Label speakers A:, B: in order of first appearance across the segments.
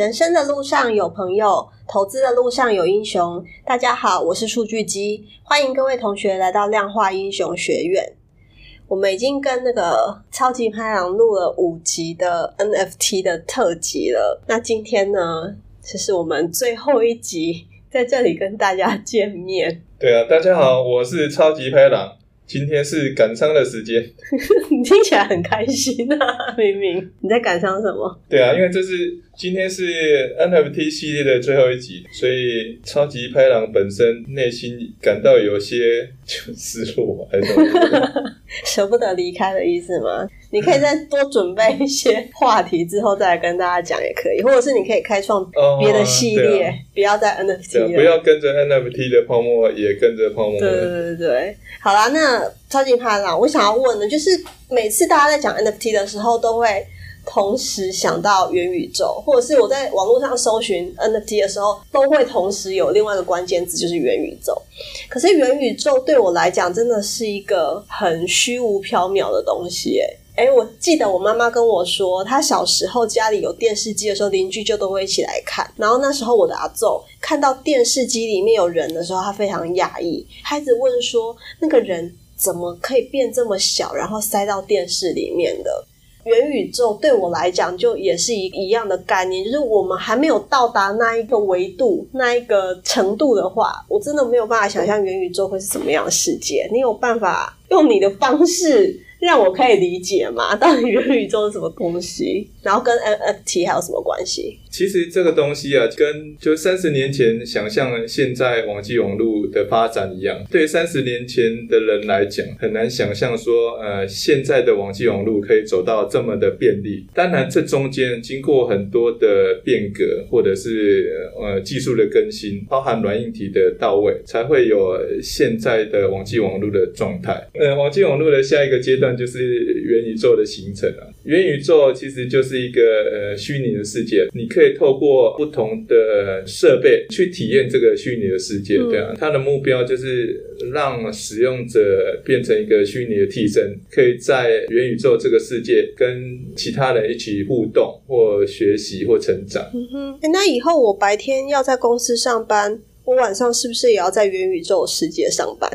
A: 人生的路上有朋友，投资的路上有英雄。大家好，我是数据机，欢迎各位同学来到量化英雄学院。我们已经跟那个超级拍档录了五集的 NFT 的特辑了。那今天呢，这是我们最后一集，在这里跟大家见面。
B: 对啊，大家好，我是超级拍档。今天是感伤的时间，
A: 你听起来很开心啊！明明你在感伤什么？
B: 对啊，因为这是今天是 NFT 系列的最后一集，所以超级拍狼本身内心感到有些就失落，还是
A: 舍不得离开的意思吗？你可以再多准备一些话题，之后再来跟大家讲也可以，或者是你可以开创别的系列，哦啊、不要再 NFT 了，
B: 不要跟着 NFT 的泡沫，也跟着泡沫。
A: 对对对对，好啦，那超级怕啦，我想要问的，就是每次大家在讲 NFT 的时候，都会同时想到元宇宙，或者是我在网络上搜寻 NFT 的时候，都会同时有另外一个关键字，就是元宇宙。可是元宇宙对我来讲，真的是一个很虚无缥缈的东西，哎。哎，我记得我妈妈跟我说，她小时候家里有电视机的时候，邻居就都会一起来看。然后那时候我的阿祖看到电视机里面有人的时候，他非常讶异，孩子问说：“那个人怎么可以变这么小，然后塞到电视里面的？”元宇宙对我来讲，就也是一一样的概念，就是我们还没有到达那一个维度、那一个程度的话，我真的没有办法想象元宇宙会是什么样的世界。你有办法用你的方式？让我可以理解嘛？到底元宇宙是什么东西？然后跟 NFT 还有什么关系？
B: 其实这个东西啊，跟就三十年前想象现在网际网络的发展一样。对三十年前的人来讲，很难想象说，呃，现在的网际网络可以走到这么的便利。当然，这中间经过很多的变革，或者是呃技术的更新，包含软硬体的到位，才会有现在的网际网络的状态。呃，网际网络的下一个阶段。就是元宇宙的形成啊，元宇宙其实就是一个呃虚拟的世界，你可以透过不同的设备去体验这个虚拟的世界，对啊，它的目标就是让使用者变成一个虚拟的替身，可以在元宇宙这个世界跟其他人一起互动或学习或成长。
A: 嗯哼，那以后我白天要在公司上班。我晚上是不是也要在元宇宙世界上班？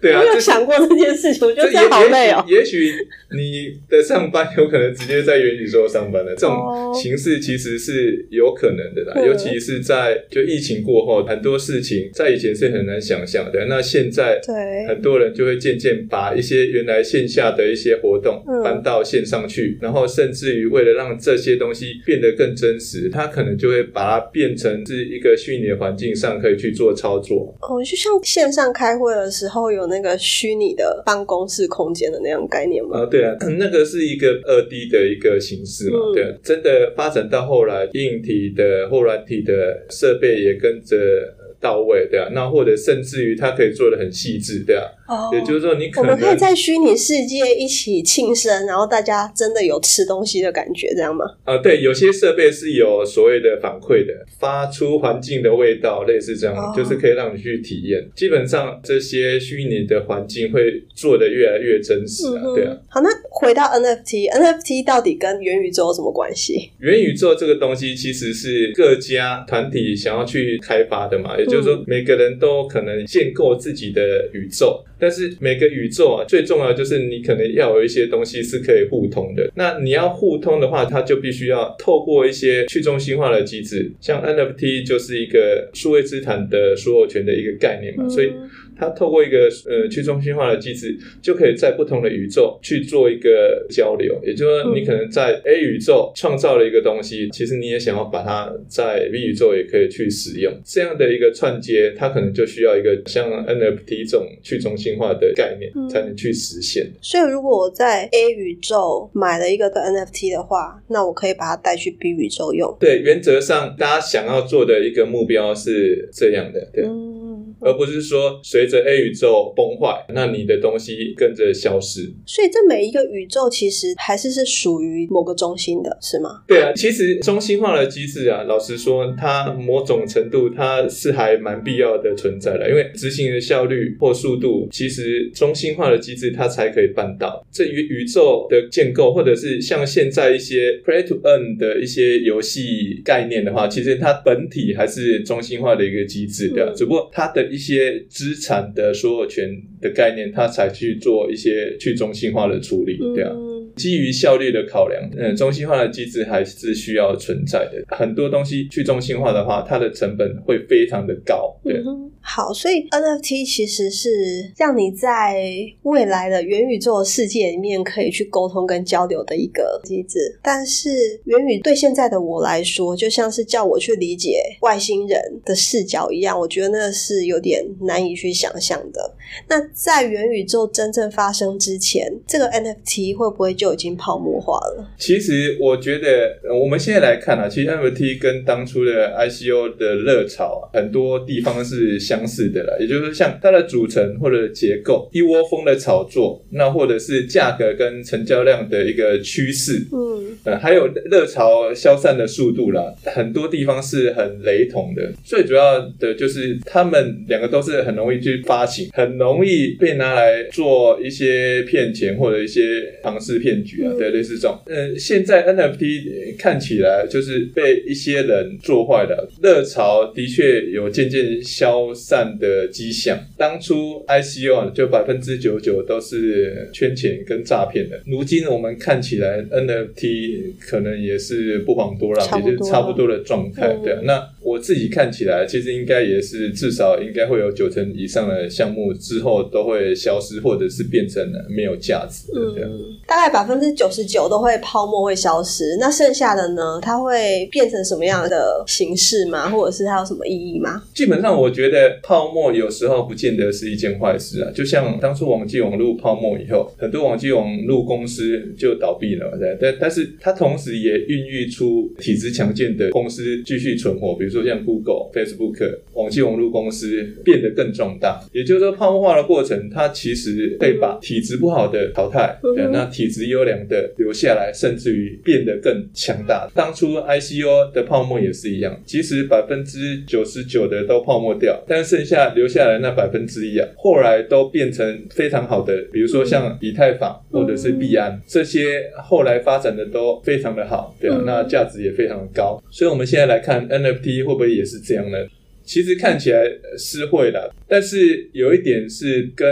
B: 对啊，
A: 我有想过这件事情，我觉得好累哦。
B: 也许你的上班有可能直接在元宇宙上班的这种形式，其实是有可能的啦。尤其是在就疫情过后，很多事情在以前是很难想象的。那现在，对很多人就会渐渐把一些原来线下的一些活动搬到线上去，然后甚至于为了让这些东西变得更真实，他可能就会把它变成是一个虚拟的环境上可以去。做操作
A: 哦，就像线上开会的时候有那个虚拟的办公室空间的那样概念吗？
B: 啊，对啊，那个是一个二 D 的一个形式嘛，嗯、对啊，真的发展到后来，硬体的或软体的设备也跟着。到位，对啊，那或者甚至于它可以做的很细致，对啊，哦，也就是说你可能
A: 我们可以在虚拟世界一起庆生，然后大家真的有吃东西的感觉，这样吗？
B: 啊，对，有些设备是有所谓的反馈的，发出环境的味道，类似这样，哦、就是可以让你去体验。基本上这些虚拟的环境会做的越来越真实啊，嗯、对啊。
A: 好，那回到 NFT，NFT 到底跟元宇宙有什么关系？
B: 元宇宙这个东西其实是各家团体想要去开发的嘛，就是说，每个人都可能建构自己的宇宙，但是每个宇宙啊，最重要的就是你可能要有一些东西是可以互通的。那你要互通的话，它就必须要透过一些去中心化的机制，像 NFT 就是一个数位资产的所有权的一个概念嘛，所以。它透过一个呃去中心化的机制，就可以在不同的宇宙去做一个交流。也就是说，你可能在 A 宇宙创造了一个东西，其实你也想要把它在 B 宇宙也可以去使用。这样的一个串接，它可能就需要一个像 NFT 这种去中心化的概念才能去实现。
A: 嗯。所以，如果我在 A 宇宙买了一个 NFT 的话，那我可以把它带去 B 宇宙用。
B: 对，原则上大家想要做的一个目标是这样的。对。
A: 嗯
B: 而不是说随着 A 宇宙崩坏，那你的东西跟着消失。
A: 所以这每一个宇宙其实还是是属于某个中心的，是吗？
B: 对啊，其实中心化的机制啊，老实说，它某种程度它是还蛮必要的存在的，因为执行的效率或速度，其实中心化的机制它才可以办到。这宇宇宙的建构，或者是像现在一些 Play to Earn 的一些游戏概念的话，其实它本体还是中心化的一个机制的，嗯、只不过它的一些资产的所有权的概念，他才去做一些去中心化的处理，对啊。基于效率的考量，嗯，中心化的机制还是需要存在的。很多东西去中心化的话，它的成本会非常的高。对，嗯、
A: 好，所以 NFT 其实是让你在未来的元宇宙世界里面可以去沟通跟交流的一个机制。但是元宇对现在的我来说，就像是叫我去理解外星人的视角一样，我觉得那是有点难以去想象的。那在元宇宙真正发生之前，这个 NFT 会不会就已经泡沫化了？
B: 其实我觉得，我们现在来看啊，其实 NFT 跟当初的 ICO 的热潮，很多地方是相似的啦。也就是说，像它的组成或者结构，一窝蜂的炒作，那或者是价格跟成交量的一个趋势，嗯，呃，还有热潮消散的速度啦，很多地方是很雷同的。最主要的就是他们两个都是很容易去发行，很。容易被拿来做一些骗钱或者一些庞氏骗局啊，对，类似这种。嗯，现在 NFT 看起来就是被一些人做坏的，热潮的确有渐渐消散的迹象。当初 ICO 啊，就百分之九十九都是圈钱跟诈骗的。如今我们看起来 NFT 可能也是不遑多让，也就是差不多的状态。对啊，那我自己看起来，其实应该也是至少应该会有九成以上的项目。之后都会消失，或者是变成了没有价值的。嗯，
A: 大概百分之九十九都会泡沫会消失。那剩下的呢？它会变成什么样的形式吗？或者是它有什么意义吗？
B: 基本上，我觉得泡沫有时候不见得是一件坏事啊。就像当初网际网路泡沫以后，很多网际网路公司就倒闭了，对。但但是它同时也孕育出体质强健的公司继续存活，比如说像 Google、Facebook，网际网络公司变得更壮大。也就是说，泡沫化的过程，它其实会把体质不好的淘汰，嗯、对，那体质优良的留下来，甚至于变得更强大。当初 ICO 的泡沫也是一样，其实百分之九十九的都泡沫掉，但剩下留下来那百分之一啊，后来都变成非常好的，比如说像以太坊或者是币安，这些后来发展的都非常的好，对啊，那价值也非常的高。所以我们现在来看 NFT 会不会也是这样呢？其实看起来是会的，但是有一点是跟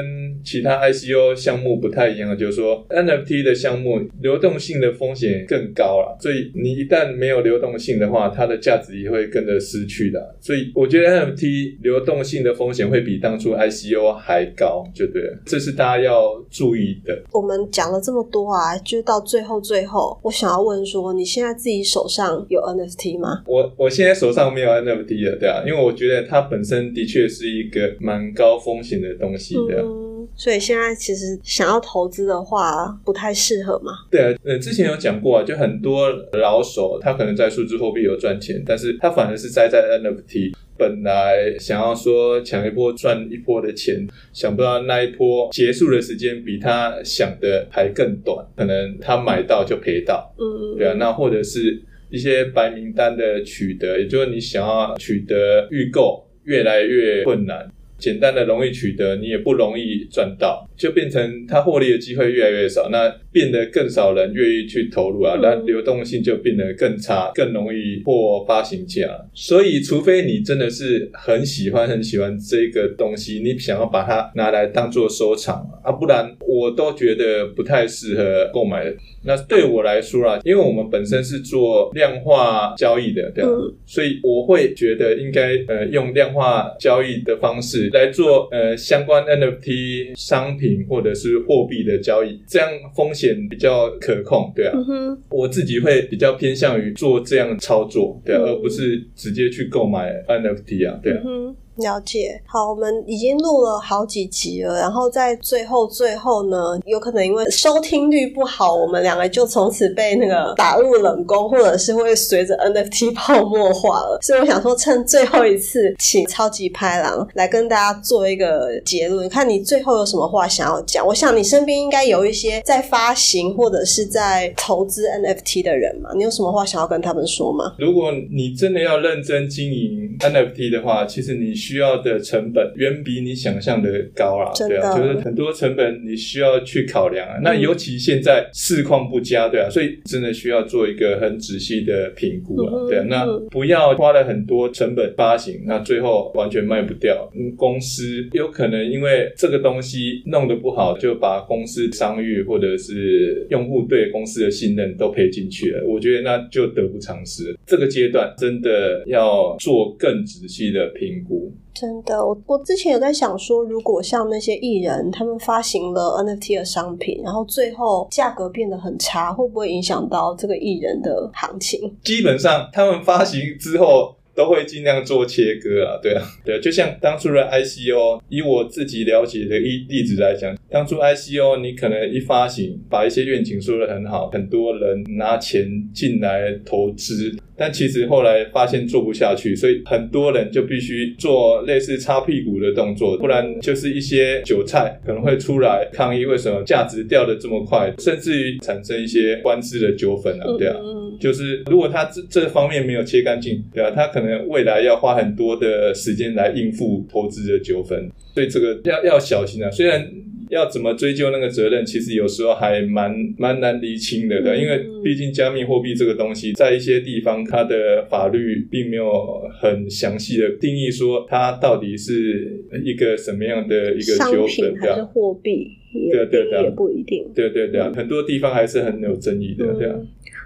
B: 其他 ICO 项目不太一样的，就是说 NFT 的项目流动性的风险更高了，所以你一旦没有流动性的话，它的价值也会跟着失去的。所以我觉得 NFT 流动性的风险会比当初 ICO 还高，就对了，这是大家要注意的。
A: 我们讲了这么多啊，就到最后最后，我想要问说，你现在自己手上有 NFT 吗？
B: 我我现在手上没有 NFT 了，对啊，因为我觉得它本身的确是一个蛮高风险的东西的。嗯
A: 所以现在其实想要投资的话，不太适合嘛。
B: 对啊，呃，之前有讲过啊，就很多老手他可能在数字货币有赚钱，但是他反而是栽在 NFT，本来想要说抢一波赚一波的钱，想不到那一波结束的时间比他想的还更短，可能他买到就赔到。嗯，对啊，那或者是一些白名单的取得，也就是你想要取得预购越来越困难。简单的容易取得，你也不容易赚到，就变成他获利的机会越来越少，那变得更少人愿意去投入啊，那流动性就变得更差，更容易破发行价。所以，除非你真的是很喜欢很喜欢这个东西，你想要把它拿来当做收藏啊，不然我都觉得不太适合购买的。那对我来说啊，因为我们本身是做量化交易的，对吧？所以我会觉得应该呃用量化交易的方式。来做呃相关 NFT 商品或者是货币的交易，这样风险比较可控，对啊。嗯、我自己会比较偏向于做这样操作，对而不是直接去购买 NFT 啊，对啊。嗯
A: 了解。好，我们已经录了好几集了，然后在最后最后呢，有可能因为收听率不好，我们两个就从此被那个打入冷宫，或者是会随着 NFT 泡沫化了。所以我想说，趁最后一次，请超级拍郎来跟大家做一个结论，看你最后有什么话想要讲。我想你身边应该有一些在发行或者是在投资 NFT 的人嘛，你有什么话想要跟他们说吗？
B: 如果你真的要认真经营 NFT 的话，其实你需需要的成本远比你想象的高啦。对啊，就是很多成本你需要去考量啊。嗯、那尤其现在市况不佳，对啊，所以真的需要做一个很仔细的评估啊。对啊，那不要花了很多成本发行，那最后完全卖不掉。嗯，公司有可能因为这个东西弄得不好，就把公司商誉或者是用户对公司的信任都赔进去了。我觉得那就得不偿失了。这个阶段真的要做更仔细的评估。
A: 真的，我我之前有在想说，如果像那些艺人，他们发行了 NFT 的商品，然后最后价格变得很差，会不会影响到这个艺人的行情？
B: 基本上，他们发行之后都会尽量做切割啊，对啊，对，就像当初的 ICO，以我自己了解的一例子来讲，当初 ICO 你可能一发行，把一些愿景说得很好，很多人拿钱进来投资。但其实后来发现做不下去，所以很多人就必须做类似擦屁股的动作，不然就是一些韭菜可能会出来抗议，为什么价值掉的这么快，甚至于产生一些官司的纠纷啊，对啊，就是如果他这这方面没有切干净，对啊，他可能未来要花很多的时间来应付投资的纠纷，所以这个要要小心啊，虽然。要怎么追究那个责任，其实有时候还蛮蛮难厘清的，对，因为毕竟加密货币这个东西，在一些地方它的法律并没有很详细的定义，说它到底是一个什么样的一个纠纷，
A: 还是货币，
B: 对对对，
A: 也不一定，
B: 对对对，很多地方还是很有争议的，对啊，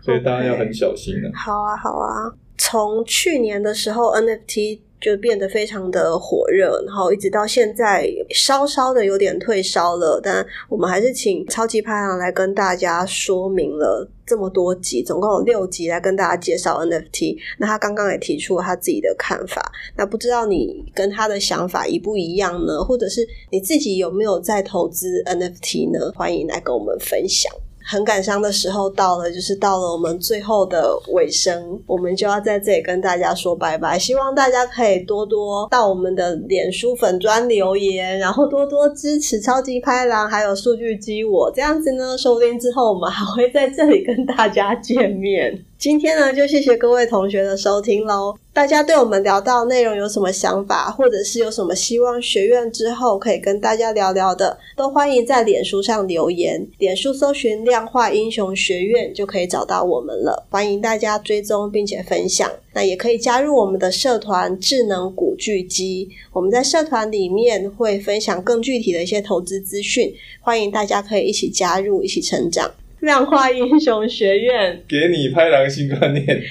B: 所以大家要很小心的。
A: 好啊，好啊，从去年的时候 NFT。就变得非常的火热，然后一直到现在稍稍的有点退烧了，但我们还是请超级拍行来跟大家说明了这么多集，总共有六集来跟大家介绍 NFT。那他刚刚也提出了他自己的看法，那不知道你跟他的想法一不一样呢？或者是你自己有没有在投资 NFT 呢？欢迎来跟我们分享。很感伤的时候到了，就是到了我们最后的尾声，我们就要在这里跟大家说拜拜。希望大家可以多多到我们的脸书粉专留言，然后多多支持超级拍郎，还有数据机我这样子呢，说不定之后我们还会在这里跟大家见面。今天呢，就谢谢各位同学的收听喽。大家对我们聊到内容有什么想法，或者是有什么希望学院之后可以跟大家聊聊的，都欢迎在脸书上留言。脸书搜寻“量化英雄学院”就可以找到我们了。欢迎大家追踪并且分享。那也可以加入我们的社团“智能古巨基”。我们在社团里面会分享更具体的一些投资资讯，欢迎大家可以一起加入，一起成长。量化英雄学院，
B: 给你拍郎新观念，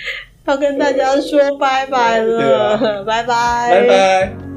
A: 要跟大家说拜拜了，拜拜，
B: 拜拜。